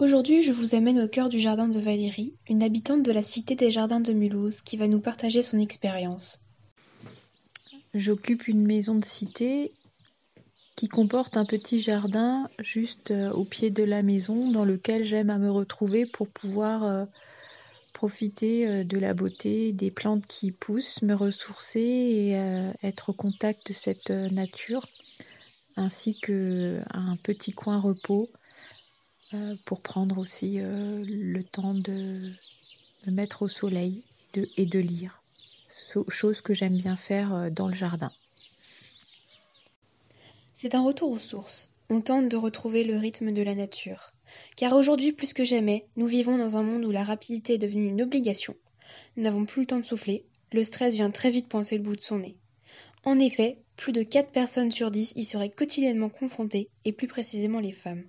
Aujourd'hui, je vous amène au cœur du jardin de Valérie, une habitante de la Cité des Jardins de Mulhouse, qui va nous partager son expérience. J'occupe une maison de cité qui comporte un petit jardin juste euh, au pied de la maison dans lequel j'aime à me retrouver pour pouvoir euh, profiter euh, de la beauté des plantes qui poussent, me ressourcer et être au contact de cette nature, ainsi qu'un petit coin repos pour prendre aussi le temps de me mettre au soleil et de lire, chose que j'aime bien faire dans le jardin. C'est un retour aux sources. On tente de retrouver le rythme de la nature. Car aujourd'hui, plus que jamais, nous vivons dans un monde où la rapidité est devenue une obligation. Nous n'avons plus le temps de souffler. Le stress vient très vite pointer le bout de son nez. En effet, plus de 4 personnes sur 10 y seraient quotidiennement confrontées, et plus précisément les femmes.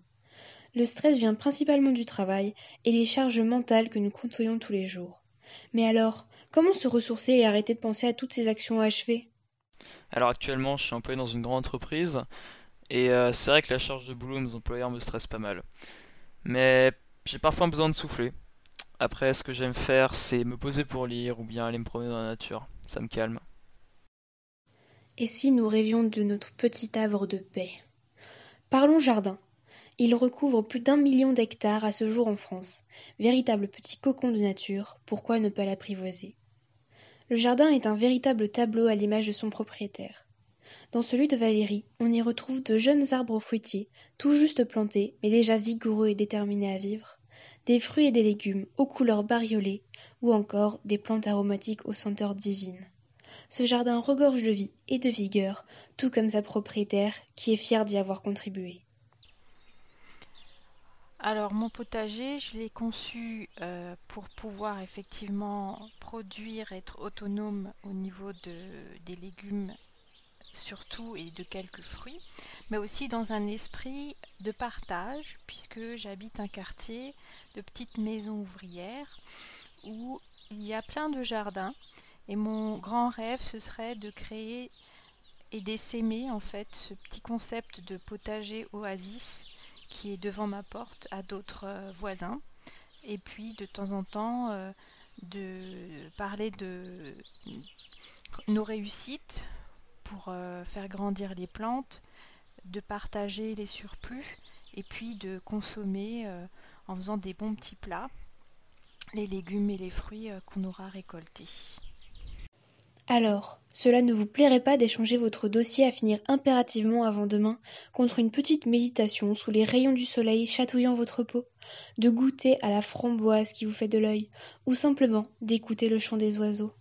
Le stress vient principalement du travail et les charges mentales que nous côtoyons tous les jours. Mais alors, comment se ressourcer et arrêter de penser à toutes ces actions à achever alors actuellement, je suis employé dans une grande entreprise et euh, c'est vrai que la charge de boulot de mes employeurs me stresse pas mal. Mais j'ai parfois besoin de souffler. Après, ce que j'aime faire, c'est me poser pour lire ou bien aller me promener dans la nature. Ça me calme. Et si nous rêvions de notre petit havre de paix? Parlons jardin. Il recouvre plus d'un million d'hectares à ce jour en France. Véritable petit cocon de nature, pourquoi ne pas l'apprivoiser? Le jardin est un véritable tableau à l'image de son propriétaire. Dans celui de Valérie, on y retrouve de jeunes arbres fruitiers, tout juste plantés, mais déjà vigoureux et déterminés à vivre, des fruits et des légumes aux couleurs bariolées, ou encore des plantes aromatiques aux senteurs divines. Ce jardin regorge de vie et de vigueur, tout comme sa propriétaire, qui est fière d'y avoir contribué. Alors mon potager, je l'ai conçu euh, pour pouvoir effectivement produire, être autonome au niveau des légumes surtout et de quelques fruits, mais aussi dans un esprit de partage, puisque j'habite un quartier de petites maisons ouvrières où il y a plein de jardins. Et mon grand rêve, ce serait de créer et d'essaimer en fait ce petit concept de potager oasis qui est devant ma porte à d'autres euh, voisins. Et puis de temps en temps euh, de parler de nos réussites pour euh, faire grandir les plantes, de partager les surplus et puis de consommer en faisant des bons petits plats les légumes et les fruits qu'on aura récoltés. Alors, cela ne vous plairait pas d'échanger votre dossier à finir impérativement avant demain contre une petite méditation sous les rayons du soleil chatouillant votre peau, de goûter à la framboise qui vous fait de l'œil, ou simplement d'écouter le chant des oiseaux?